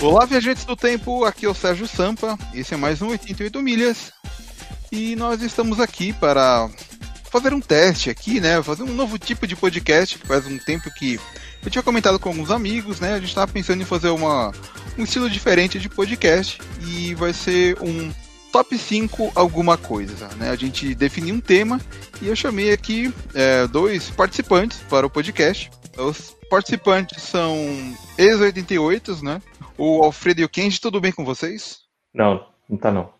Olá, viajantes do tempo, aqui é o Sérgio Sampa, esse é mais um 88 Milhas e nós estamos aqui para fazer um teste aqui, né? Fazer um novo tipo de podcast, que faz um tempo que eu tinha comentado com alguns amigos, né? A gente estava pensando em fazer uma, um estilo diferente de podcast e vai ser um top 5 alguma coisa, né? A gente definiu um tema e eu chamei aqui é, dois participantes para o podcast. Os participantes são ex-88, né? O Alfredo e o Kenji, tudo bem com vocês? Não, não tá não.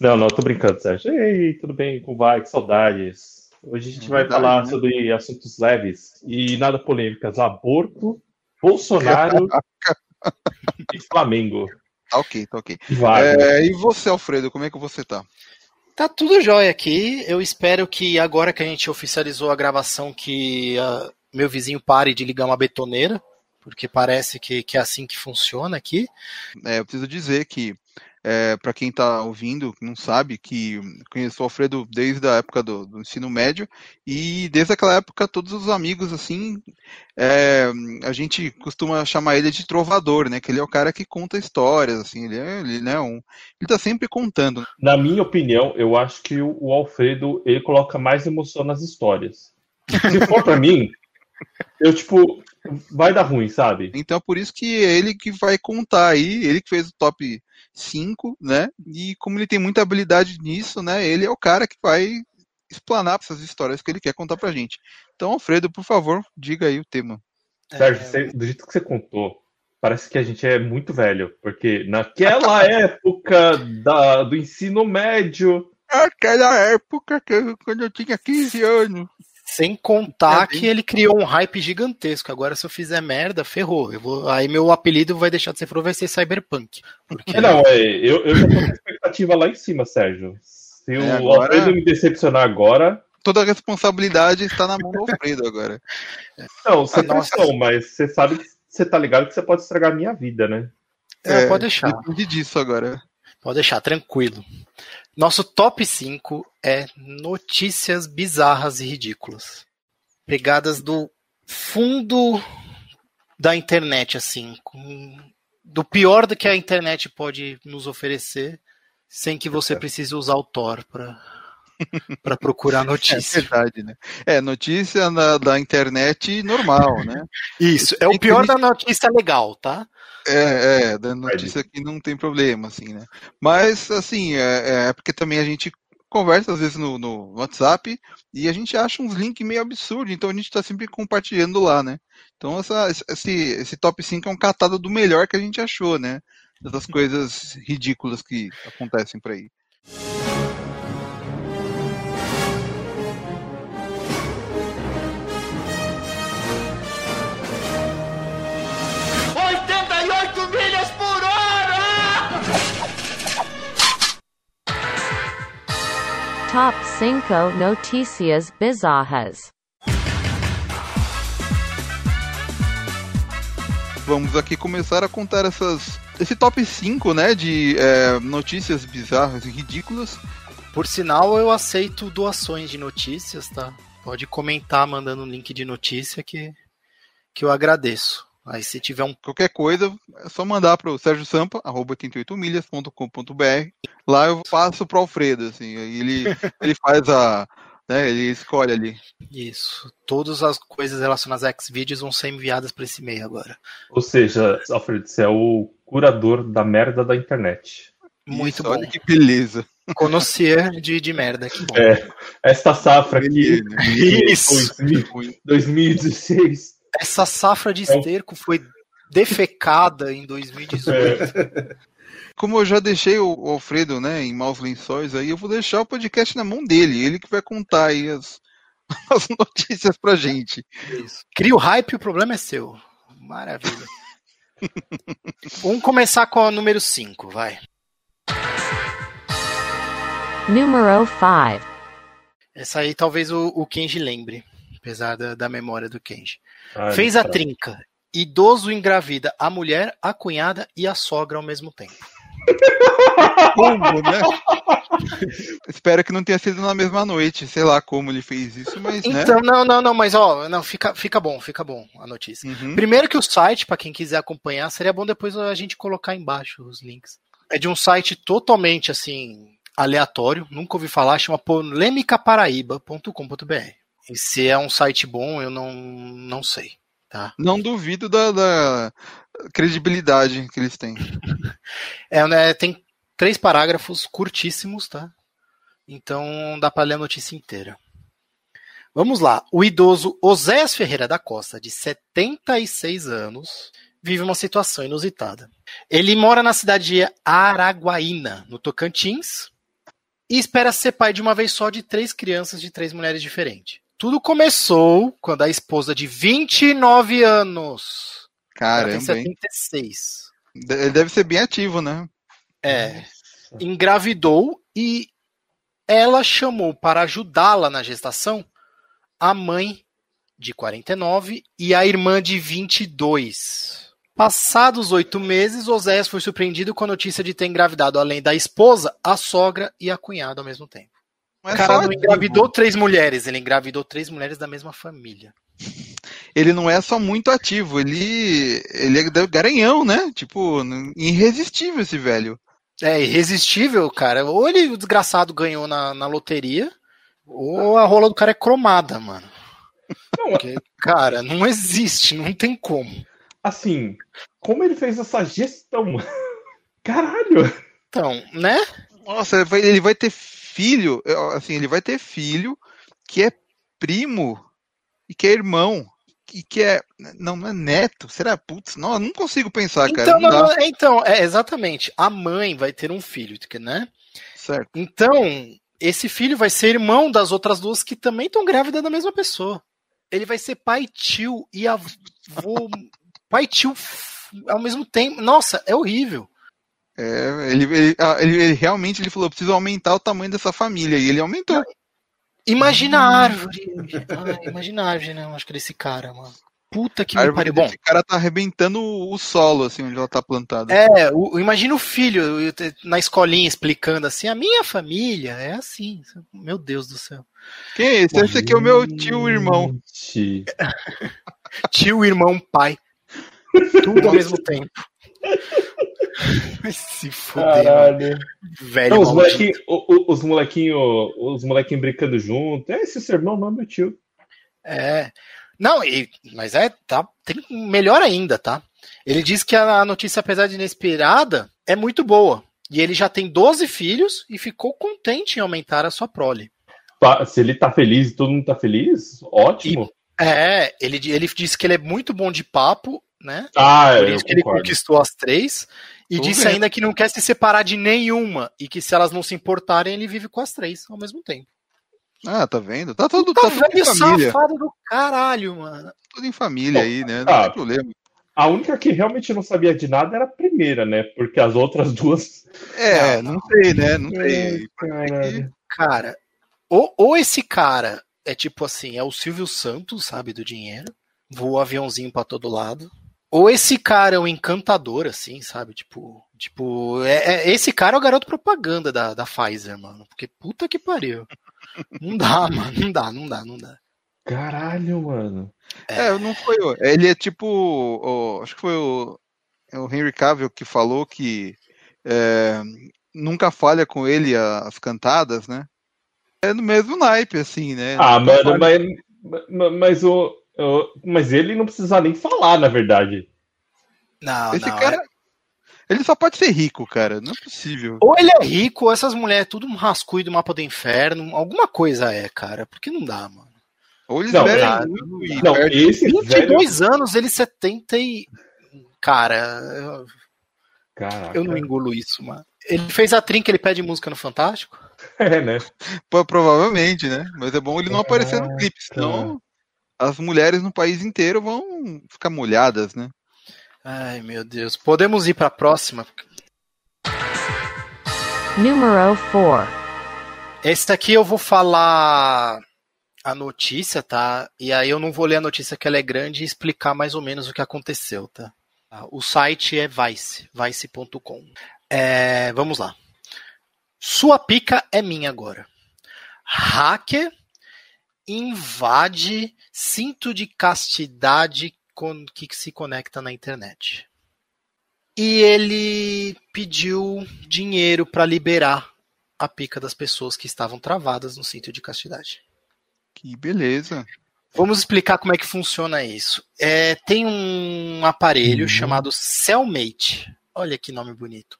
Não, não, tô brincando, Sérgio. Ei, tudo bem? Como vai? Que saudades. Hoje a gente é vai verdade, falar né? sobre assuntos leves e nada polêmicas. Aborto, Bolsonaro e Flamengo. Tá ok, tá ok. É, e você, Alfredo, como é que você tá? Tá tudo jóia aqui. Eu espero que agora que a gente oficializou a gravação que uh, meu vizinho pare de ligar uma betoneira, porque parece que, que é assim que funciona aqui. É, eu preciso dizer que, é, para quem está ouvindo, não sabe, que conheço o Alfredo desde a época do, do, ensino médio, e desde aquela época todos os amigos, assim, é, a gente costuma chamar ele de trovador, né? Que ele é o cara que conta histórias, assim, ele é, ele, né, um, ele tá sempre contando. Na minha opinião, eu acho que o, o Alfredo, ele coloca mais emoção nas histórias. Se for para mim, eu, tipo, vai dar ruim, sabe? Então, por isso que é ele que vai contar aí, ele que fez o top 5, né? E como ele tem muita habilidade nisso, né? Ele é o cara que vai explanar essas histórias que ele quer contar pra gente. Então, Alfredo, por favor, diga aí o tema. Sérgio, você, do jeito que você contou, parece que a gente é muito velho, porque naquela época da, do ensino médio. Aquela época que, quando eu tinha 15 anos. Sem contar é que ele criou um hype gigantesco. Agora, se eu fizer merda, ferrou. Eu vou, aí meu apelido vai deixar de ser Fro, vai ser Cyberpunk. Porque... Não, é, eu, eu já tô com expectativa lá em cima, Sérgio. Se é, o agora... Alfredo me decepcionar agora. Toda a responsabilidade está na mão do Alfredo agora. Não, você não, mas você sabe que você tá ligado que você pode estragar a minha vida, né? É, pode deixar. Depende disso agora. Pode deixar, tranquilo. Nosso top 5 é notícias bizarras e ridículas. Pegadas do fundo da internet, assim. Com, do pior do que a internet pode nos oferecer, sem que você precise usar o Tor para para procurar notícia. É verdade, né? É, notícia na, da internet normal, né? Isso, é o pior da notícia legal, tá? É, é, da notícia que não tem problema, assim, né? Mas, assim, é, é porque também a gente conversa às vezes no, no, WhatsApp e a gente acha uns links meio absurdos, então a gente está sempre compartilhando lá, né? Então essa, esse, esse top 5 é um catado do melhor que a gente achou, né? Dessas coisas ridículas que acontecem por aí. Top 5 Notícias Bizarras. Vamos aqui começar a contar essas, esse top 5 né, de é, notícias bizarras e ridículas. Por sinal, eu aceito doações de notícias, tá? Pode comentar mandando um link de notícia que, que eu agradeço. Aí se tiver um. Qualquer coisa, é só mandar para o Sérgio Sampa, arroba 88milhas.com.br. Lá eu passo para o Alfredo, assim, ele, ele faz a. Né, ele escolhe ali. Isso. Todas as coisas relacionadas a Xvideos vão ser enviadas para esse e-mail agora. Ou seja, Alfredo, você é o curador da merda da internet. Muito Isso, bom. Olha que beleza. Conhecer de, de merda, que bom. É, esta safra aqui. Isso. 2016 essa safra de esterco foi defecada em 2018. É. Como eu já deixei o Alfredo, né, em maus lençóis aí, eu vou deixar o podcast na mão dele, ele que vai contar aí as, as notícias pra gente. Isso. Cria o hype, o problema é seu. Maravilha. Vamos começar com o número 5, vai. Número 5. Essa aí talvez o, o Kenji lembre, apesar da, da memória do Kenji. Ai, Fez a trinca. Idoso engravida a mulher, a cunhada e a sogra ao mesmo tempo. Como, né? Espero que não tenha sido na mesma noite, sei lá como ele fez isso, mas né? Então, não, não, não, mas ó, não, fica, fica bom, fica bom a notícia. Uhum. Primeiro que o site, pra quem quiser acompanhar, seria bom depois a gente colocar embaixo os links. É de um site totalmente assim aleatório, nunca ouvi falar, chama polemicaparaíba.com.br. E se é um site bom, eu não, não sei, tá? Não duvido da, da credibilidade que eles têm. É, né, tem três parágrafos curtíssimos, tá? Então dá para ler a notícia inteira. Vamos lá. O idoso Oséias Ferreira da Costa, de 76 anos, vive uma situação inusitada. Ele mora na cidade de Araguaína, no Tocantins, e espera ser pai de uma vez só de três crianças de três mulheres diferentes. Tudo começou quando a esposa de 29 anos, ela tem Caramba, hein? 76, Ele deve ser bem ativo, né? é, engravidou e ela chamou para ajudá-la na gestação a mãe de 49 e a irmã de 22. Passados oito meses, Oséias foi surpreendido com a notícia de ter engravidado, além da esposa, a sogra e a cunhada ao mesmo tempo. Não O é cara só não ativo. engravidou três mulheres, ele engravidou três mulheres da mesma família. Ele não é só muito ativo, ele, ele é garanhão, né? Tipo, irresistível esse velho. É irresistível, cara. Ou ele, o desgraçado, ganhou na, na loteria, ou a rola do cara é cromada, mano. Não, Porque, cara, não existe, não tem como. assim, como ele fez essa gestão? Caralho! Então, né? Nossa, ele vai ter filho, assim, ele vai ter filho que é primo e que é irmão e que é não, não é neto. Será putz? Não, eu não consigo pensar, cara. Então, não não, não, então, é exatamente. A mãe vai ter um filho, né? Certo. Então, esse filho vai ser irmão das outras duas que também estão grávidas da mesma pessoa. Ele vai ser pai, tio e avô. pai, tio ao mesmo tempo. Nossa, é horrível. É, ele, ele, ah, ele- ele realmente ele falou, preciso aumentar o tamanho dessa família e ele aumentou. Imagina a árvore. Ah, imagina a árvore, né? Eu acho que desse cara, mano. Puta que me pariu. Bom, desse cara tá arrebentando o, solo, assim, onde ela tá plantada. é, o, imagina o filho na escolinha explicando assim: a minha família é assim. Meu Deus do céu. Quem é esse? Esse aqui é o meu tio irmão. Tio, irmão, pai. Tudo ao mesmo tempo. Se fuder. Caralho. velho. Não, os molequinhos os molequinho, os molequinho brincando junto. É, esse seu irmão não é meu tio. É. Não, e- mas é, tá, tem melhor ainda, tá? Ele diz que a notícia, apesar de inesperada, é muito boa. E ele já tem 12 filhos e ficou contente em aumentar a sua prole. Tá, Se ele tá feliz e todo mundo tá feliz, ótimo. É, ele, ele disse que ele é muito bom de papo, né? Ah, Por eu isso que ele concordo. conquistou as três. E Tô disse vendo. ainda que não quer se separar de nenhuma. E que se elas não se importarem, ele vive com as três ao mesmo tempo. Ah, tá vendo? Tá tudo, Tá tá tudo em família. safado do caralho, mano. Tudo em família aí, né? Não Ah. tem problema. A única que realmente não sabia de nada era a primeira, né? Porque as outras duas. É, Não, não, sei, né? Não sei. Caralho. Cara, ou, ou esse cara é tipo assim, é o Silvio Santos, sabe, do dinheiro, voa aviãozinho pra todo lado. Ou esse cara é um encantador, assim, sabe? Tipo, tipo é, é- esse cara é o garoto propaganda da, da Pfizer, mano. Porque puta que pariu. Não dá, mano. Não dá, não dá, não dá. Caralho, mano. É, não foi. o- Ele é tipo. o- acho que foi o, é o Henry Cavill que falou que é, nunca falha com ele a- as cantadas, né? É no mesmo naipe, assim, né? Ah, Nunca mano, falha. mas, mas o. Mas ele não precisa nem falar, na verdade. Não, Esse não. cara. é- Ele só pode ser rico, cara. Não é possível. Ou ele é rico, ou essas mulheres tudo um rascunho do mapa do inferno. Alguma coisa é, cara. Porque não dá, mano. Ou eles Não, bebem cara, muito e Não, perdem- esse velho. 22 anos, ele 70 e. Cara, eu, Caraca. eu não engulo isso, mano. Ele fez a trinca, ele pede música no Fantástico? É, né? Pô, Provavelmente, né? Mas é bom ele não aparecer no clipe, senão as mulheres no país inteiro vão ficar molhadas, né? Ai, meu Deus. Podemos ir pra próxima? Numero 4. Esse aqui eu vou falar a notícia, tá? E aí eu não vou ler a notícia que ela é grande e explicar mais ou menos o que aconteceu, tá? O site é Vice, vice.com. É, vamos lá. Sua pica é minha agora. Hacker invade cinto de castidade com, que se conecta na internet. E ele pediu dinheiro para liberar a pica das pessoas que estavam travadas no cinto de castidade. Que beleza. Vamos explicar como é que funciona isso. É, tem um aparelho uhum. chamado Cellmate. Olha que nome bonito.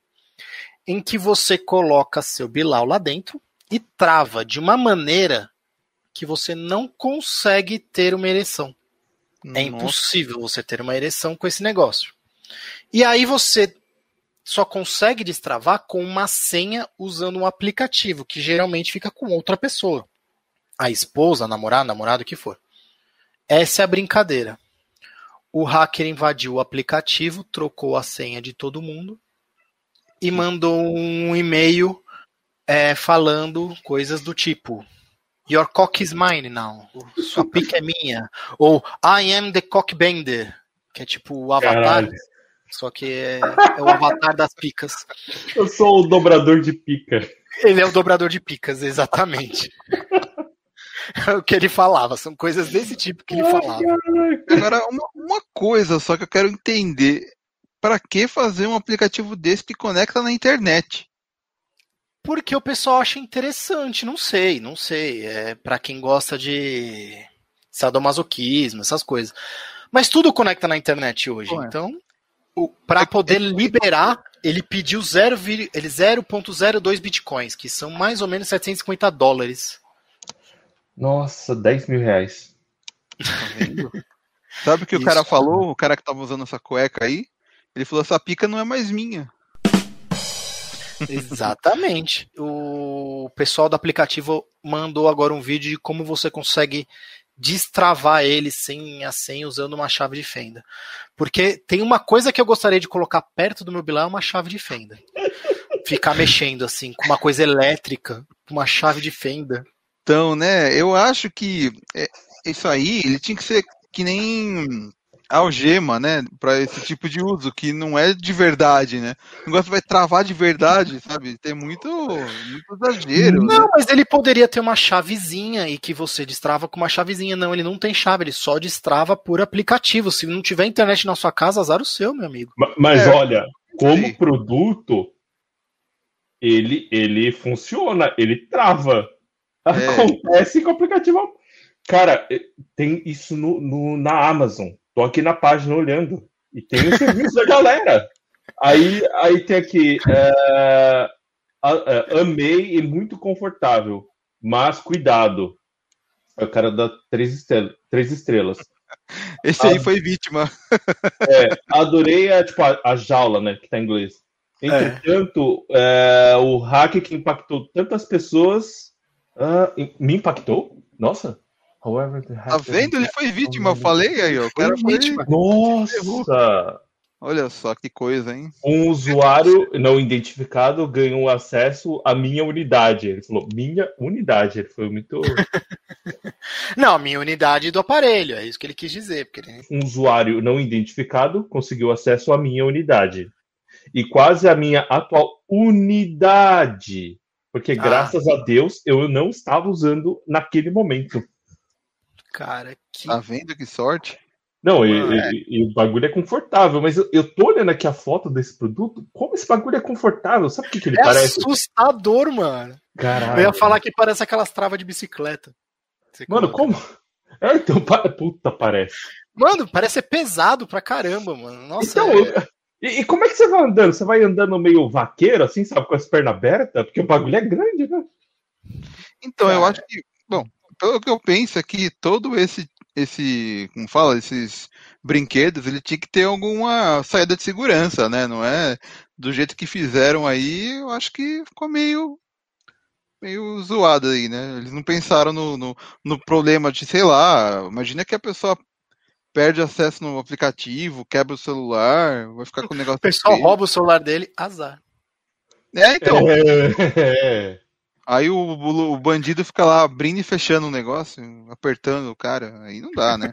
Em que você coloca seu Bilal lá dentro e trava de uma maneira que você não consegue ter uma ereção. É Nossa. É impossível você ter uma ereção com esse negócio. E aí você só consegue destravar com uma senha usando um aplicativo, que geralmente fica com outra pessoa. A esposa, a namorada, namorado, o que for. Essa é a brincadeira. O hacker invadiu o aplicativo, trocou a senha de todo mundo e mandou um e-mail é, falando coisas do tipo: Your cock is mine now. Sua pica é minha. Ou I am the cockbender. Que é tipo o avatar. Caralho. Só que é, é, o avatar das picas. Eu sou o dobrador de pica. Ele é o dobrador de picas, exatamente. É o que ele falava, são coisas desse tipo que ele falava. Agora, uma, uma coisa só que eu quero entender: para que fazer um aplicativo desse que conecta na internet? Porque o pessoal acha interessante, não sei, não sei. É para quem gosta de sadomasoquismo, essas coisas. Mas tudo conecta na internet hoje, então para poder liberar, ele pediu 0,02 bitcoins, que são mais ou menos 750 dólares. Nossa, 10 mil reais. Sabe o que Isso. o cara falou? O cara que tava usando essa cueca aí? Ele falou: essa pica não é mais minha. Exatamente. O pessoal do aplicativo mandou agora um vídeo de como você consegue destravar ele sem a senha usando uma chave de fenda. Porque tem uma coisa que eu gostaria de colocar perto do meu bilar é uma chave de fenda. Ficar mexendo assim, com uma coisa elétrica, com uma chave de fenda. Então, né, eu acho que é, isso aí, ele tinha que ser que nem algema, né, para esse tipo de uso, que não é de verdade, né? O negócio vai travar de verdade, sabe? Tem muito, muito exagero. Não, né? mas ele poderia ter uma chavezinha e que você destrava com uma chavezinha. Não, ele não tem chave, ele só destrava por aplicativo. Se não tiver internet na sua casa, azar o seu, meu amigo. Mas, mas é, olha, como sim. produto, ele, ele funciona, ele trava. É. Acontece com o aplicativo. Cara, eh, tem isso no, no, na Amazon. Tô aqui na página olhando. E tem o serviço da galera. Aí, aí tem aqui. É, é, amei e muito confortável. Mas cuidado. É o cara dá três estrelas. Três estrelas. Esse aí foi vítima. É, adorei a, tipo, a, a, jaula, né? Que tá em inglês. Entretanto, é. o hack que impactou tantas pessoas uh, me impactou? Nossa. However, tá vendo? Ele foi vítima, eu falei aí, ó. O cara foi vítima. Nossa! Olha só que coisa, hein? Um usuário não identificado ganhou acesso à minha unidade. Ele falou, minha unidade. Ele foi muito. não, minha unidade do aparelho, é isso que ele quis dizer. Porque. Um usuário não identificado conseguiu acesso à minha unidade. E quase a minha atual unidade. Porque ah. graças a Deus eu não estava usando naquele momento. Cara, que. Tá vendo que sorte? Não, e, e, e, o bagulho é confortável, mas eu, eu tô olhando aqui a foto desse produto, como esse bagulho é confortável, sabe o que, que ele é parece? É assustador, mano. Caralho. Eu ia falar que parece aquelas travas de bicicleta. Mano, como? É, então, puta, parece. Mano, parece ser pesado pra caramba, mano. Nossa. Então, é... e, e, como é que você vai andando? Você vai andando meio vaqueiro, assim, sabe, com as pernas abertas? Porque o bagulho é grande, né? Então, eu acho que, pelo que eu penso é que todo esse, esse, como fala, esses brinquedos, ele tinha que ter alguma saída de segurança, né? Não é do jeito que fizeram aí, eu acho que ficou meio meio zoado aí, né? Eles não pensaram no, no, no, problema de, sei lá, imagina que a pessoa perde acesso no aplicativo, quebra o celular, vai ficar com o negócio. O pessoal rouba o celular dele, azar. É, então. É. Aí o, o, o, bandido fica lá abrindo e fechando o negócio, apertando o cara. Aí não dá, né?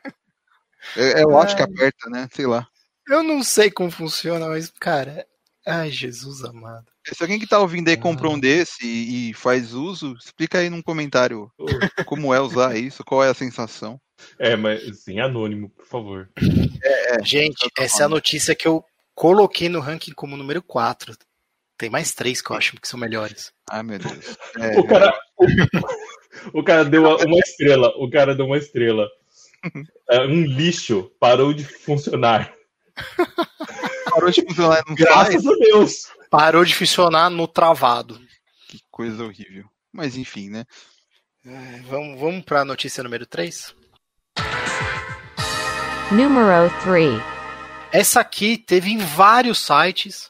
É, é o que aperta, né? Sei lá. Eu não sei como funciona, mas, cara, Ai, Jesus amado. Se alguém que tá ouvindo aí comprou um desse e, e faz uso, explica aí num comentário como é usar isso, qual é a sensação. É, mas sim, anônimo, por favor. É, Gente, essa é a notícia que eu coloquei no ranking como número 4. Tem mais três que eu acho que são melhores. Ai, meu Deus. É, O cara, o, o cara deu uma, estrela. O cara deu uma estrela. É, um lixo parou de funcionar. parou de funcionar no Graças a Deus. Parou de funcionar no travado. Que coisa horrível. Mas enfim, né? É, Vamos, vamos pra notícia número 3? Numero 3. Essa aqui teve em vários sites,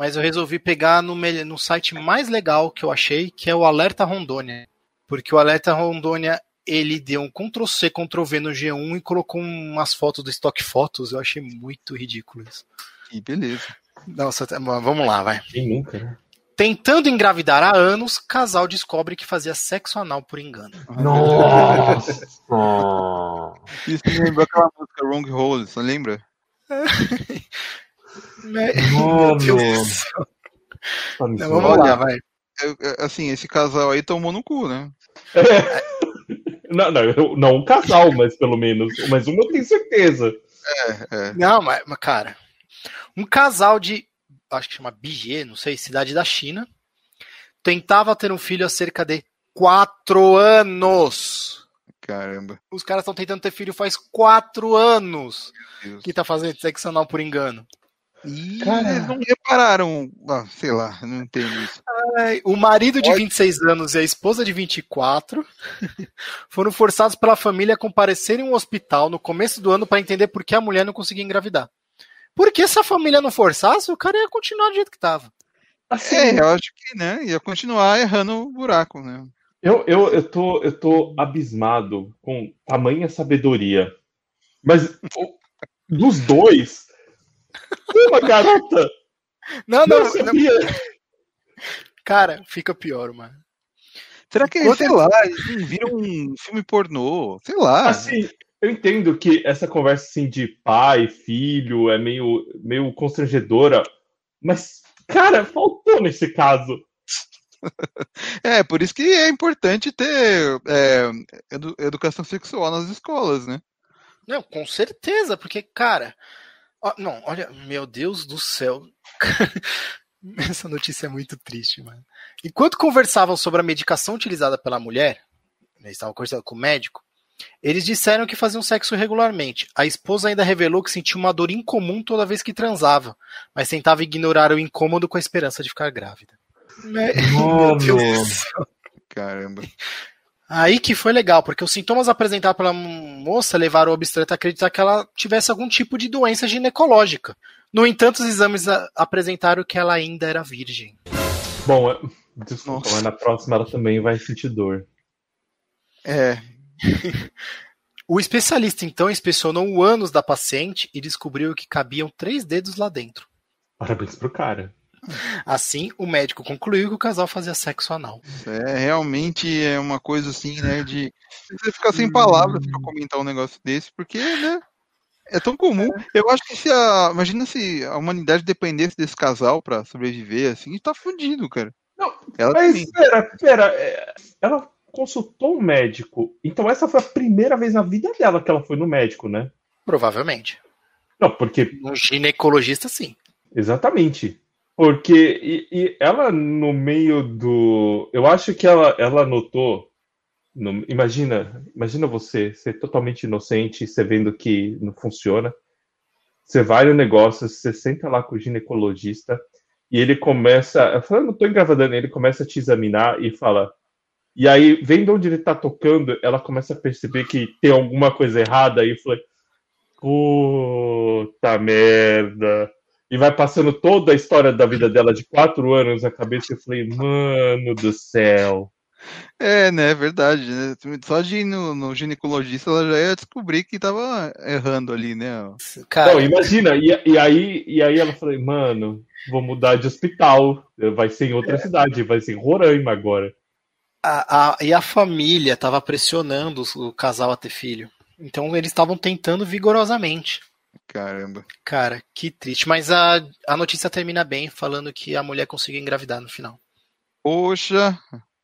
mas eu resolvi pegar no, no site mais legal que eu achei, que é o Alerta Rondônia. Porque o Alerta Rondônia, ele deu um Ctrl-C, Ctrl-V no G1 e colocou umas fotos do Stock Fotos. Eu achei muito ridículo isso. E beleza. Nossa, tá- vamos lá, vai. Quem nunca, né? Tentando engravidar há anos, casal descobre que fazia sexo anal por engano. Nossa! Isso me lembrou aquela música Wrong Hole, você lembra? Meu Deus do céu. Não, vamos Olha, lá, vai. Eu- eu- assim, esse casal aí tomou no cu, né? Não, não, eu- não um casal, mas pelo menos. Mas uma eu tenho certeza. É, é. Não, mas, mas, cara, um casal de, acho que chama Bijie, não sei, cidade da China, tentava ter um filho há cerca de quatro anos. Caramba. Os caras estão tentando ter filho faz quatro anos meu que tá fazendo sexo anal por engano. Ih, Cara. eles não repararam. Ah, sei lá, não entendo isso. Ai, O marido de Pode- 26 anos e a esposa de 24 foram forçados pela família a comparecerem em um hospital no começo do ano para entender por que a mulher não conseguia engravidar. Porque se a família não forçasse, o cara ia continuar do jeito que tava. Assim, É, eu acho que, né, ia continuar errando o buraco, né? eu, eu, eu, tô, eu tô abismado com tamanha sabedoria. Mas dos dois, uma garota Não, não, não, não, sabia. cara, fica pior, mano. Será que, Quando- sei lá, eles não viram um filme pornô? Sei lá. Assim, eu entendo que essa conversa assim de pai, filho, é meio, meio constrangedora, mas, cara, faltou nesse caso. É, por isso que é importante ter é, edu- educação sexual nas escolas, né? Não, com certeza, porque, cara. Não, olha, meu Deus do céu. Essa notícia é muito triste, mano. Enquanto conversavam sobre a medicação utilizada pela mulher, eles estavam conversando com o médico, eles disseram que faziam sexo regularmente. A esposa ainda revelou que sentia uma dor incomum toda vez que transava, mas tentava ignorar o incômodo com a esperança de ficar grávida. Meu Deus do céu. Caramba. Aí que foi legal, porque os sintomas apresentados pela moça levaram o obstetra a acreditar que ela tivesse algum tipo de doença ginecológica. No entanto, os exames apresentaram que ela ainda era virgem. Bom, é- desculpa, Nossa. mas na próxima ela também vai sentir dor. É, O especialista então inspecionou o ânus da paciente e descobriu que cabiam três dedos lá dentro. Parabéns pro cara. Assim, o médico concluiu que o casal fazia sexo anal. é realmente é uma coisa assim, né, de você ficar sem palavras pra comentar um negócio desse, porque, né, é tão comum. Eu acho que se a, imagina se a humanidade dependesse desse casal pra sobreviver, assim, tá fudido, cara. Não, Ela Mas, também. pera, pera. é, Ela consultou um médico. Então essa foi a primeira vez na vida dela que ela foi no médico, né? Provavelmente. Não, porque Um ginecologista, sim. Exatamente. Porque e, e ela no meio do. Eu acho que ela, ela notou. no- imagina, imagina você ser totalmente inocente, você vendo que não funciona. Você vai no negócio, você senta lá com o ginecologista e ele começa. Eu falo, "Eu não tô engravidando, ele começa a te examinar e fala. E aí, vendo onde ele tá tocando, ela começa a perceber que tem alguma coisa errada e falei. Puta merda. E vai passando toda a história da vida dela de quatro anos na cabeça. Eu falei, mano do céu. É, né, é verdade, né? Só de ir no, no ginecologista ela já ia descobrir que tava errando ali, né? Cara, Não, imagina. E, e aí, e aí ela falou, mano, vou mudar de hospital. Vai ser em outra cidade, vai ser em Roraima agora. a, a- e a família estava pressionando o casal a ter filho. Então eles estavam tentando vigorosamente. Caramba. Cara, que triste. Mas a, a notícia termina bem, falando que a mulher conseguiu engravidar no final. Poxa.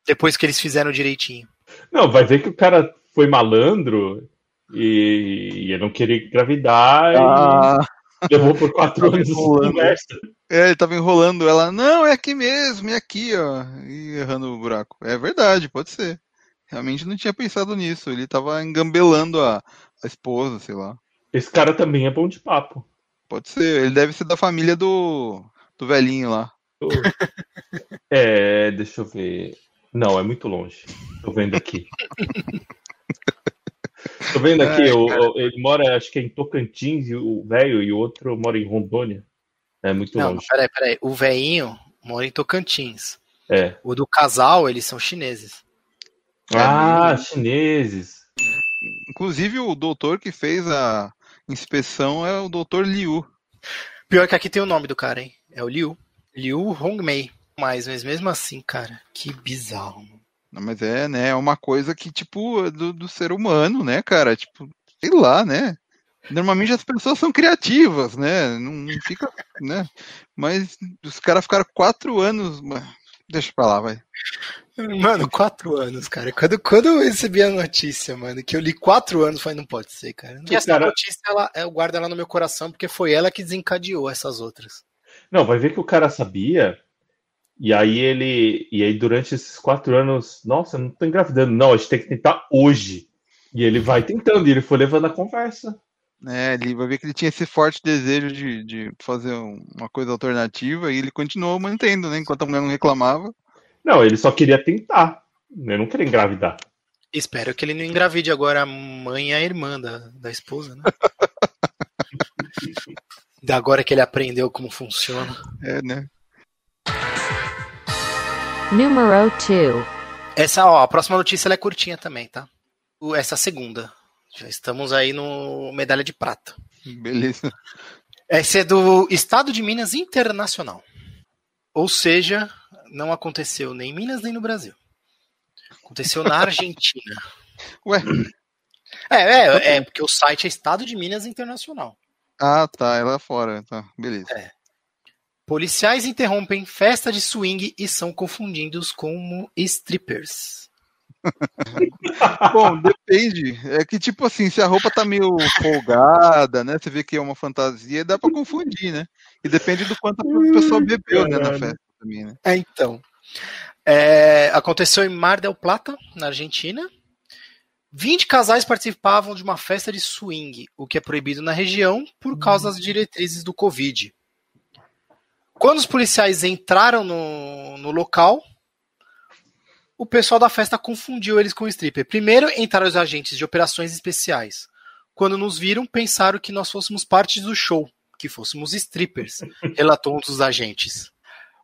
Depois que eles fizeram direitinho. Não, vai ver que o cara foi malandro e, e ele não queria engravidar Ah, e levou por quatro anos enrolando. conversa. é, ele tava enrolando ela. Não, é aqui mesmo, é aqui, ó. E errando o buraco. É verdade, pode ser. Realmente não tinha pensado nisso. Ele tava engambelando a, a esposa, sei lá. Esse cara também é bom de papo. Pode ser. Ele deve ser da família do, do velhinho lá. É, deixa eu ver. Não, é muito longe. Tô vendo aqui. Tô vendo aqui, Ai, o- o- ele mora, acho que é em Tocantins, e o velho, e o outro mora em Rondônia. É muito Não, longe. peraí, peraí. O veinho mora em Tocantins. É. O do casal, eles são chineses. Ah, chineses. Inclusive, o doutor que fez a inspeção é o doutor Liu. Pior que aqui tem o nome do cara, hein? É o Liu. Liu Hongmei. Mas, mas mesmo assim, cara, que bizarro. mano. Não, Mas é, né? É uma coisa que, tipo, é do, do ser humano, né, cara? Tipo, sei lá, né? Normalmente as pessoas são criativas, né? Não, não fica, né? Mas os caras ficaram quatro anos. Deixa pra lá, vai. Mano, quatro anos, cara. Quando, quando eu recebi a notícia, mano, que eu li quatro anos, eu falei, não pode ser, cara. E essa cara- notícia, ela, eu guardo ela no meu coração, porque foi ela que desencadeou essas outras. Não, vai ver que o cara sabia. E aí ele. E aí durante esses quatro anos, nossa, eu não tô engravidando. Não, a gente tem que tentar hoje. E ele vai tentando, e ele foi levando a conversa. É, ele vai ver que ele tinha esse forte desejo de, de fazer um- uma coisa alternativa e ele continuou mantendo, né? Enquanto a mulher não reclamava. Não, ele só queria tentar. Ele não queria engravidar. Espero que ele não engravide agora a mãe e a irmã da, da esposa, né? Da agora que ele aprendeu como funciona. É, né? Numero 2. Essa, ó, a próxima notícia ela é curtinha também, tá? O- Essa segunda. Já estamos aí no medalha de prata. Beleza. Essa é do Estado de Minas Internacional. Ou seja, não aconteceu nem em Minas nem no Brasil. Aconteceu na Argentina. Ué, É, é, é, porque o site é Estado de Minas Internacional. ah, tá, é lá fora, tá, beleza. Policiais interrompem festa de swing e são confundidos como strippers. Bom, depende. É que, tipo assim, se a roupa tá meio folgada, né? Você vê que é uma fantasia, dá pra confundir, né? E depende do quanto o pessoal bebeu, né, na caralho. festa também, né? É, então. É, aconteceu em Mar del Plata, na Argentina. 20 casais participavam de uma festa de swing, o que é proibido na região por causa das diretrizes do Covid. Quando os policiais entraram no, no local, o pessoal da festa confundiu eles com o stripper. Primeiro entraram os agentes de operações especiais. Quando nos viram, pensaram que nós fôssemos parte do show, que fôssemos strippers, relatou um dos agentes.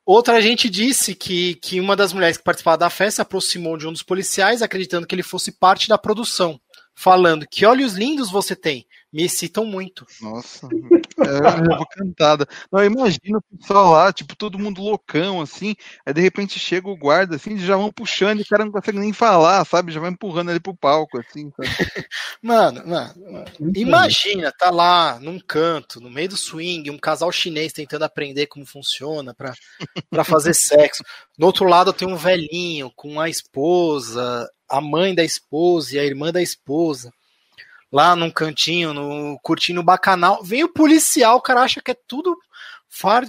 Outra agente disse que, que uma das mulheres que participava da festa se aproximou de um dos policiais, acreditando que ele fosse parte da produção, falando que olhos lindos você tem, me excitam muito. Nossa, é, vou cantada. Não, imagina o pessoal lá, tipo, todo mundo loucão, assim, aí de repente chega o guarda, assim, já vão puxando e o cara não consegue nem falar, sabe? Já vai empurrando ele pro palco, assim, sabe? Mano, mano, imagina, tá lá num canto, no meio do swing, um casal chinês tentando aprender como funciona pra, pra fazer sexo. Do outro lado tem um velhinho com a esposa, a mãe da esposa e a irmã da esposa. Lá num cantinho, no, curtindo o bacanal. Vem o policial, o cara acha que é tudo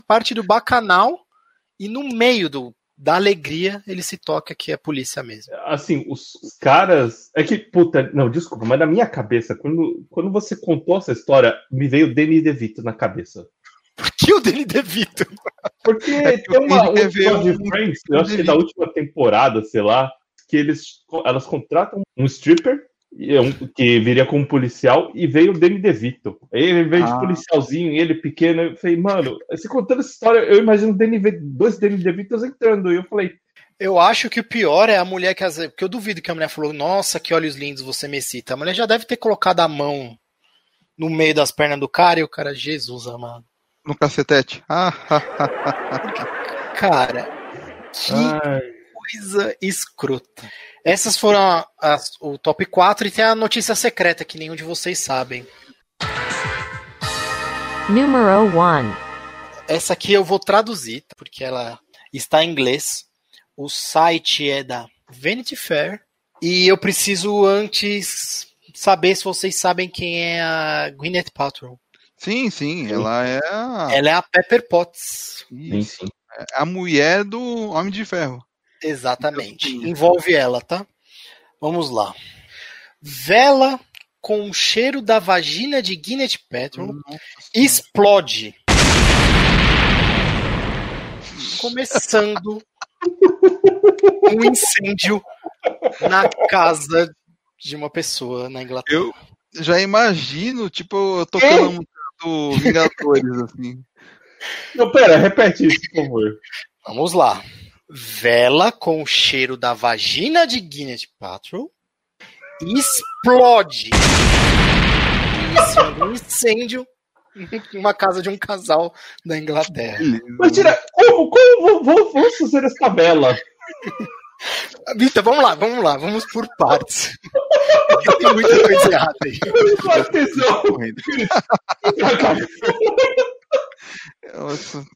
parte do bacanal e no meio do, da alegria ele se toca que é polícia mesmo. Assim, os, os caras. É que, puta, não, desculpa, mas na minha cabeça, quando, quando você contou essa história, me veio o Danny DeVito na cabeça. Que o Danny DeVito? Porque É tem uma última é de um- Friends, eu acho que é da última temporada, sei lá, que eles, elas contratam um stripper, é um- que viria como policial, e veio o Danny DeVito. Ele veio Ah. de policialzinho, ele pequeno, eu falei, mano, você contando essa história, eu imagino Danny, dois Danny DeVitos entrando, e eu falei, Eu acho que o pior é a mulher que às vezes. Porque eu duvido que a mulher falou, nossa, que olhos lindos você me excita. A mulher já deve ter colocado a mão no meio das pernas do cara e o cara, Jesus amado. No cacetete. Ah, ah, Cara, que ai, coisa escrota. Essas foram a- o top 4 e tem a notícia secreta que nenhum de vocês sabem. Numero 1. Essa aqui eu vou traduzir, tá? porque ela está em inglês. O site é da Vanity Fair. E eu preciso antes saber se vocês sabem quem é a Gwyneth Paltrow. Sim, sim, ela é a, Ela é a Pepper Potts. Sim, sim. é a mulher do Homem de Ferro. Exatamente. Então. Envolve ela, tá? Vamos lá. Vela com o cheiro da vagina de Gwyneth Paltrow explode. Começando um incêndio na casa de uma pessoa na Inglaterra. Eu já imagino, tipo, eu tocando a música do Vingadores, assim. Não, pera, repete isso, por favor. Vamos lá. Vela com o cheiro da vagina de Gwyneth Paltrow explode. Iniciando um incêndio em uma casa de um casal da Inglaterra. Mas tira, como, como vamos, vamos fazer essa tabela? Vitor, vamos lá, vamos lá, vamos por partes. Tem muita coisa errada aí.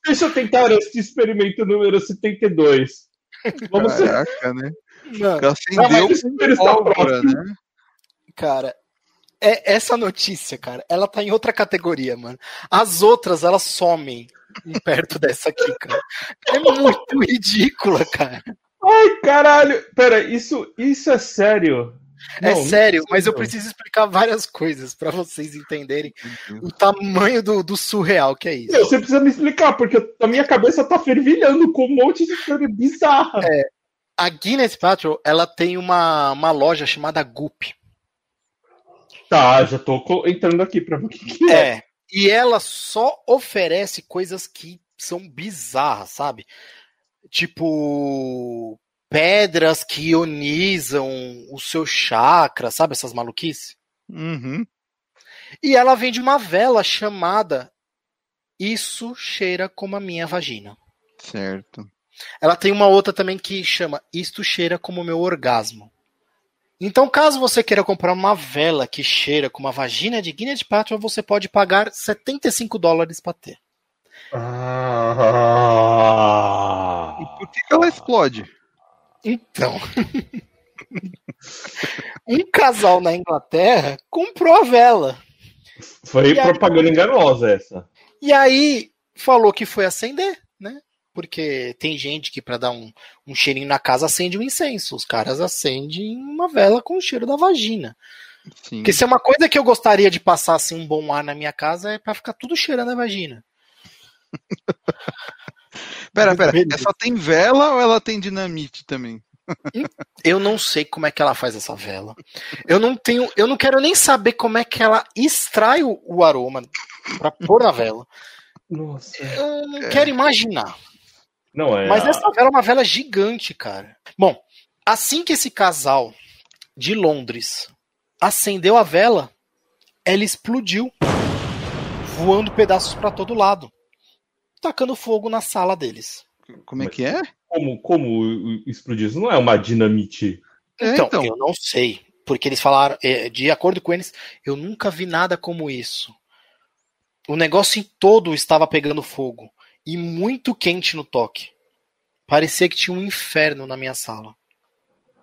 Deixa eu tentar este experimento número 72. Vamos ver. caraca, né? Mano, acendeu pólvora, né? cara, é, essa notícia, cara, ela tá em outra categoria, mano. As outras, elas somem perto dessa aqui, cara. É muito ridícula, cara. Ai, caralho! Pera, isso, isso é sério? É Não, sério, não mas eu preciso explicar várias coisas pra vocês entenderem o tamanho do, do surreal que é isso. Meu, você precisa me explicar, porque a minha cabeça tá fervilhando com um monte de coisa bizarra. A Guinness Patrol, ela tem uma, uma loja chamada Goop. Tá, já tô entrando aqui pra ver o que, que é. É. E ela só oferece coisas que são bizarras, sabe? Tipo pedras que ionizam o seu chakra, sabe essas maluquices? Uhum. E ela vende uma vela chamada Isso cheira como a minha vagina. Certo. Ela tem uma outra também que chama Isto cheira como o meu orgasmo. Então, caso você queira comprar uma vela que cheira como a vagina de Guinness Paltrow, você pode pagar 75 dólares para ter. Ah. E por que, que ela explode? Então, um casal na Inglaterra comprou a vela. Foi E aí- propaganda enganosa essa. E aí falou que foi acender, né? Porque tem gente que, para dar um, um cheirinho na casa, acende um incenso. Os caras acendem uma vela com o cheiro da vagina. Sim. Porque se é uma coisa que eu gostaria de passar assim, um bom ar na minha casa, é pra ficar tudo cheirando a vagina. Pera, pera. Beleza. Essa tem vela ou ela tem dinamite também? Eu não sei como é que ela faz essa vela. Eu não tenho, eu não quero nem saber como é que ela extrai o, o aroma pra pôr na vela. Nossa. Eu não quero imaginar. Não é. Mas essa vela é uma vela gigante, cara. Bom, assim que esse casal de Londres acendeu a vela, ela explodiu, voando pedaços pra todo lado, tacando fogo na sala deles. Como é que é? Como, como explodir? Isso não é uma dinamite. É, Então, então. eu não sei, porque eles falaram, é, de acordo com eles, eu nunca vi nada como isso. O negócio em todo estava pegando fogo e muito quente no toque. Parecia que tinha um inferno na minha sala.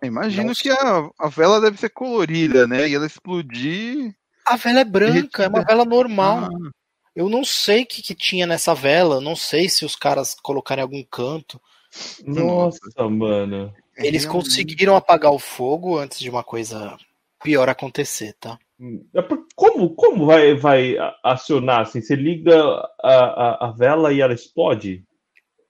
Imagino Nossa. que a, a vela deve ser colorida, né? E ela explodir. A vela é branca, é uma vela normal. Ah, Eu não sei o que, que tinha nessa vela, não sei se os caras colocaram em algum canto. Nossa, mano. Eles realmente- conseguiram apagar o fogo antes de uma coisa pior acontecer, tá? É Como, como vai, vai a- acionar? Assim, você liga a, a, a vela e ela explode?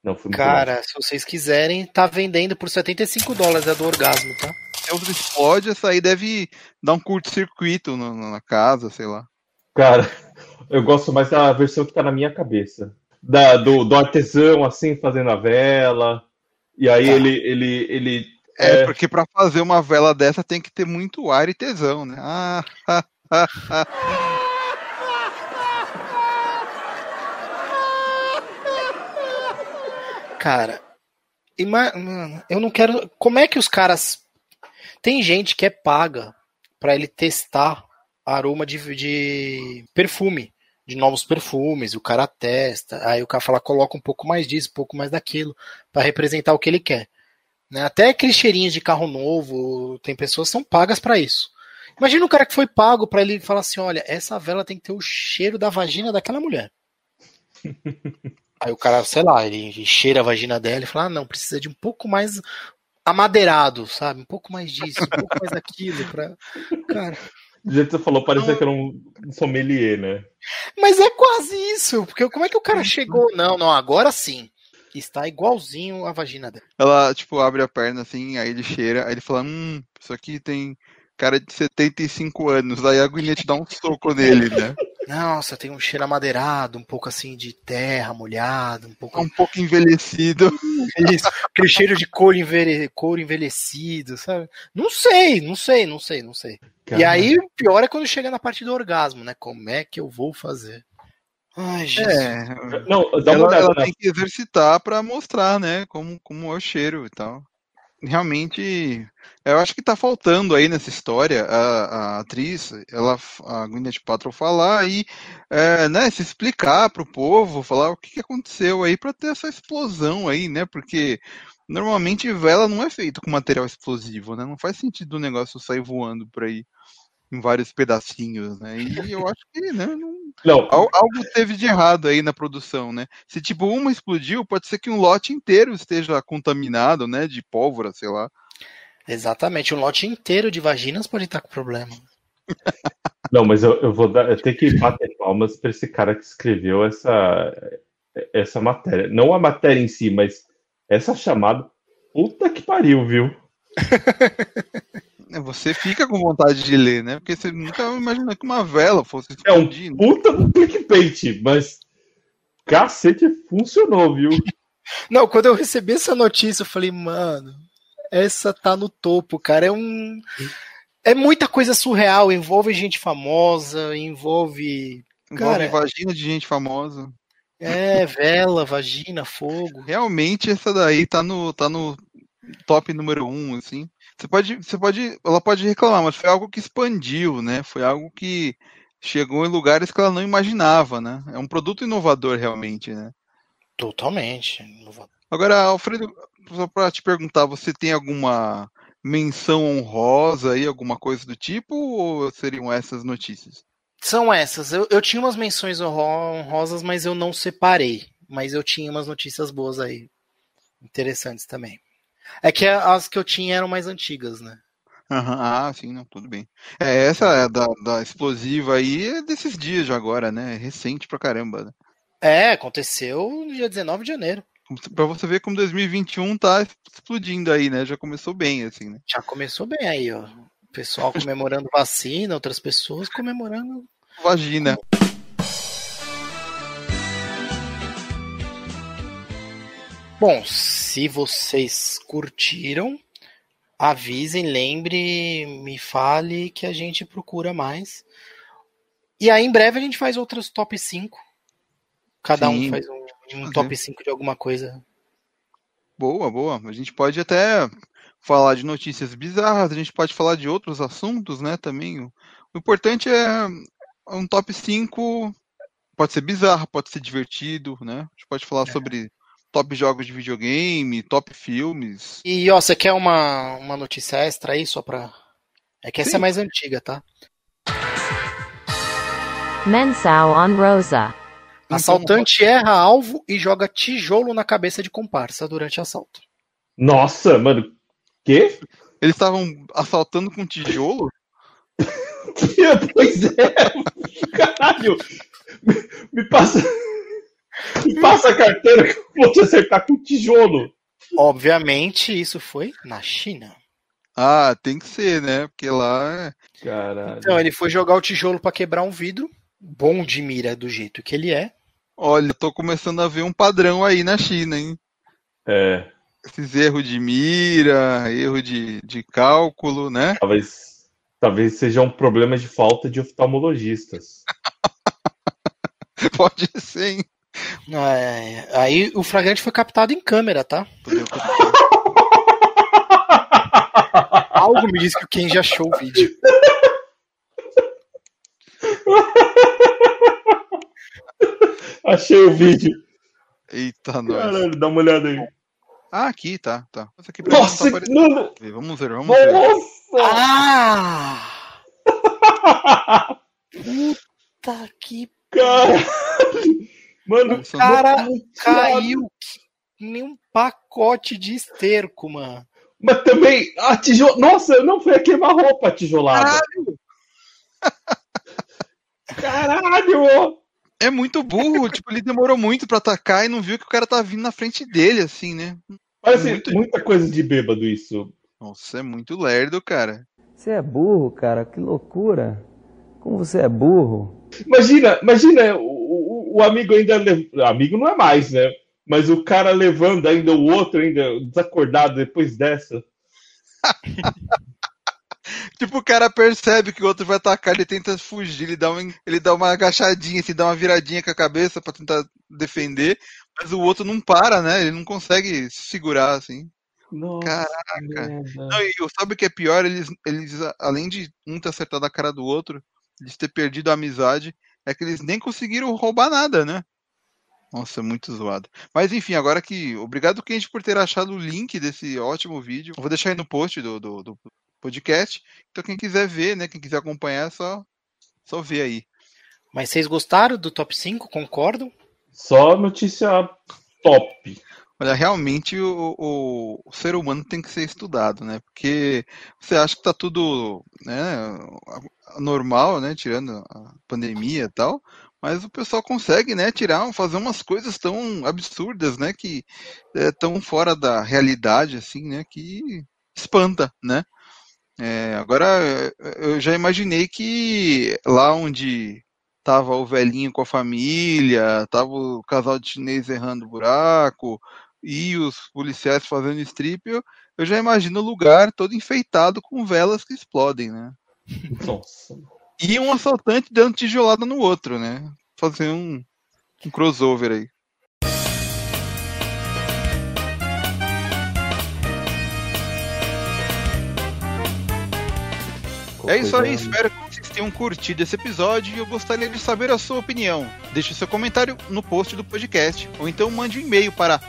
Não, foi muito Cara, se vocês quiserem, tá vendendo por 75 dólares, é do orgasmo, tá? Se ela explode, essa aí deve dar um curto-circuito na casa, sei lá. Cara, eu gosto mais da versão que tá na minha cabeça. Da, do, do artesão, assim, fazendo a vela. E aí Tá. ele, ele, ele. É, É. porque pra fazer uma vela dessa tem que ter muito ar e tesão, né? Ah, Cara, ima- mano, eu não quero. Como é que os caras. Tem gente que é paga pra ele testar aroma de, de perfume de novos perfumes, o cara testa, aí o cara fala, coloca um pouco mais disso, um pouco mais daquilo, para representar o que ele quer. Né? Até aqueles cheirinhos de carro novo, tem pessoas que são pagas para isso. Imagina um cara que foi pago para ele falar assim: olha, essa vela tem que ter o cheiro da vagina daquela mulher. Aí o cara, sei lá, ele cheira a vagina dela e fala: ah, não, precisa de um pouco mais amadeirado, sabe? Um pouco mais disso, um pouco mais daquilo. Pra... Cara. Do jeito que você falou, parecia não... que era um sommelier, né? Mas é quase isso, porque como é que o cara chegou? Não, não, agora sim. Está igualzinho a vagina dela. Ela, tipo, abre a perna assim, aí ele cheira, aí ele fala: Hum, isso aqui tem cara de 75 anos. Aí a aguinha te dá um soco nele, né? Nossa, tem um cheiro amadeirado, um pouco assim de terra molhada, um pouco. Um pouco envelhecido. Isso, aquele cheiro de couro, envelhe... couro envelhecido, sabe? Não sei, não sei, não sei, não sei. Caramba. E aí, o pior é quando chega na parte do orgasmo, né? Como é que eu vou fazer? Ai, Jesus. É, não, dá uma ela, olhada, ela tem que exercitar para mostrar, né? Como, como é o cheiro e tal realmente eu acho que tá faltando aí nessa história a, a atriz, ela, a Gwyneth Paltrow falar e é, né, se explicar para o povo, falar o que, que aconteceu aí para ter essa explosão aí, né? Porque normalmente vela não é feito com material explosivo, né? Não faz sentido o negócio sair voando por aí em vários pedacinhos, né? E eu acho que, né, não, não. algo teve de errado aí na produção, né? Se tipo uma explodiu, pode ser que um lote inteiro esteja contaminado, né, de pólvora, sei lá. Exatamente, um lote inteiro de vaginas pode estar com problema. Não, mas eu, eu vou dar, eu tenho que bater palmas para esse cara que escreveu essa essa matéria. Não a matéria em si, mas essa chamada. Puta que pariu, viu? Você fica com vontade de ler, né? Porque você nunca imaginou que uma vela fosse. É um puta do clickbait, mas cacete funcionou, viu? Não, quando eu recebi essa notícia, eu falei, mano, essa tá no topo, cara. É um. É muita coisa surreal, envolve gente famosa, envolve. Envolve cara, vagina de gente famosa. É, vela, vagina, fogo. Realmente essa daí tá no, tá no top número um, assim. Você pode, você pode, ela pode reclamar, mas foi algo que expandiu, né? Foi algo que chegou em lugares que ela não imaginava, né? É um produto inovador realmente, né? Totalmente. Agora, Alfredo, só para te perguntar, você tem alguma menção honrosa aí, alguma coisa do tipo, ou seriam essas notícias? São essas. Eu, eu tinha umas menções honrosas, mas eu não separei. Mas eu tinha umas notícias boas aí. Interessantes também. É que as que eu tinha eram mais antigas, né? Uhum. Ah, sim, não, tudo bem. É, essa é da, da explosiva aí é desses dias de agora, né? É recente pra caramba. Né? É, aconteceu no dia 19 de janeiro. Pra você ver como 2021 tá explodindo aí, né? Já começou bem, assim, né? Já começou bem aí, ó. O pessoal comemorando vacina, outras pessoas comemorando. Vagina. Bom, se vocês curtiram, avisem, lembre, me fale que a gente procura mais. E aí em breve a gente faz outros top 5. Cada Sim. um faz um, um top 5 de alguma coisa. Boa, boa. A gente pode até falar de notícias bizarras, a gente pode falar de outros assuntos, né, também. O importante é um top 5 pode ser bizarro, pode ser divertido, né? A gente pode falar é. sobre top jogos de videogame, top filmes. E ó, você quer uma, uma notícia extra aí só pra. É que essa Sim. é mais antiga, tá? Mensal on Rosa. Assaltante então, erra alvo e joga tijolo na cabeça de comparsa durante assalto. Nossa, mano. Quê? Eles estavam assaltando com tijolo? pois é. Caralho. Me passa. Passa a carteira que eu vou te acertar com tijolo. Obviamente, isso foi na China. Ah, tem que ser, né? Porque lá. É- Caralho. Então, ele foi jogar o tijolo para quebrar um vidro. Bom de mira do jeito que ele é. Olha, tô começando a ver um padrão aí na China, hein? É. Esses erros de mira, erro de, de cálculo, né? Talvez, talvez seja um problema de falta de oftalmologistas. Pode ser, hein? É, aí o flagrante foi captado em câmera, tá? Algo me diz que o Ken já achou o vídeo. Achei o vídeo. Eita, nós. Caralho, dá uma olhada aí. Ah, aqui, tá, tá. Aqui Nossa, não tá mano! Vamos ver, vamos ver. Nossa! Ah! Puta que Caralho! Mano, Isso cara não- caiu nem um pacote de esterco, mano. Mas também, a tijolada. Nossa, não foi a queima-roupa a tijolada. Caralho! É muito burro, tipo, ele demorou muito pra atacar e não viu que o cara tá vindo na frente dele, assim, né? Parece Muito- muita coisa de bêbado isso. Nossa, é muito lerdo, cara. Você é burro, cara, que loucura. Como você é burro. Imagina, imagina, o, o, o amigo ainda. le- Amigo não é mais, né? Mas o cara levando ainda o outro, ainda desacordado depois dessa. Tipo, o cara percebe que o outro vai atacar, ele tenta fugir, ele dá uma, ele dá uma agachadinha, assim, dá uma viradinha com a cabeça pra tentar defender, mas o outro não para, né? Ele não consegue se segurar, assim. Nossa, Caraca. Não, e sabe o que é pior? Eles, eles, além de um ter acertado a cara do outro, eles ter perdido a amizade, é que eles nem conseguiram roubar nada, né? Nossa, muito zoado. Mas enfim, agora que. Obrigado, Kenji, por ter achado o link desse ótimo vídeo. Eu vou deixar aí no post do, do, do podcast. Então, quem quiser ver, né? Quem quiser acompanhar, é só, só ver aí. Mas vocês gostaram do top 5? Concordam? Só notícia top. Olha, realmente o, o, o ser humano tem que ser estudado, né? Porque você acha que tá tudo né, normal, né? Tirando a pandemia e tal, mas o pessoal consegue, né? Tirar, fazer umas coisas tão absurdas, né? Que é, tão fora da realidade, assim, né? Que espanta, né? É, agora eu já imaginei que lá onde tava o velhinho com a família, tava o casal de chinês errando buraco e os policiais fazendo strip, eu, eu já imagino o lugar todo enfeitado com velas que explodem, né? Nossa. E um assaltante dando tijolada no outro, né? Fazer um, um crossover aí. É isso aí, espero que vocês tenham curtido esse episódio e eu gostaria de saber a sua opinião. Deixe seu comentário no post do podcast ou então mande um e-mail para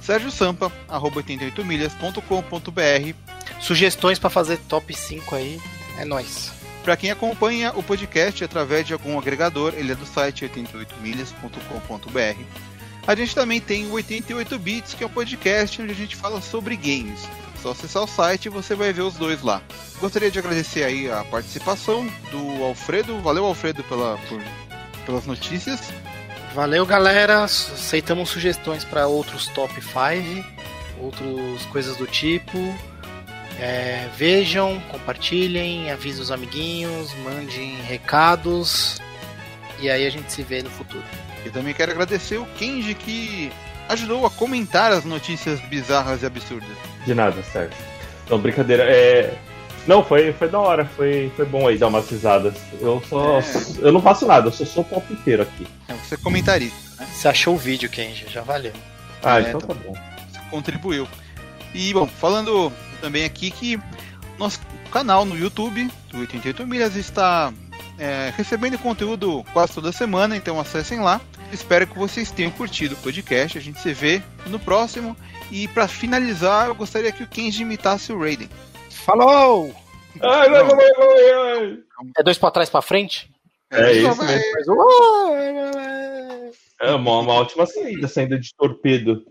sergiosampa.88milhas.com.br Sugestões pra fazer top 5 aí, é nóis. Para quem acompanha o podcast através de algum agregador, ele é do site 88milhas.com.br. A gente também tem o 88 Bits, que é um podcast onde a gente fala sobre games. Só acessar o site e você vai ver os dois lá. Gostaria de agradecer aí a participação do Alfredo. Valeu, Alfredo, pela, por- pelas notícias. Valeu, galera. Aceitamos sugestões para outros top 5, outras coisas do tipo. É, vejam, compartilhem, avisem os amiguinhos, mandem recados. E aí a gente se vê no futuro. E também quero agradecer o Kenji que ajudou a comentar as notícias bizarras e absurdas. De nada, Sérgio. Não, brincadeira. É... Não, foi, foi da hora, foi, foi bom aí dar umas risadas. Eu só. É. Eu não faço nada, eu só sou palpiteiro aqui. É você comentarista, Você achou o vídeo, Kenji? Já valeu. Ah, É, então tá tá bom. você contribuiu. E bom, falando também aqui que nosso canal no YouTube, do 88 Milhas, está é, recebendo conteúdo quase toda semana, então acessem lá. Espero que vocês tenham curtido o podcast. A gente se vê no próximo. E para finalizar, eu gostaria que o Kenji imitasse o Raiden. Falou! Ai, ai, ai, ai. É dois pra trás pra frente? É Só isso mesmo. Mas, uh, É uma, uma ótima saída, saída de torpedo.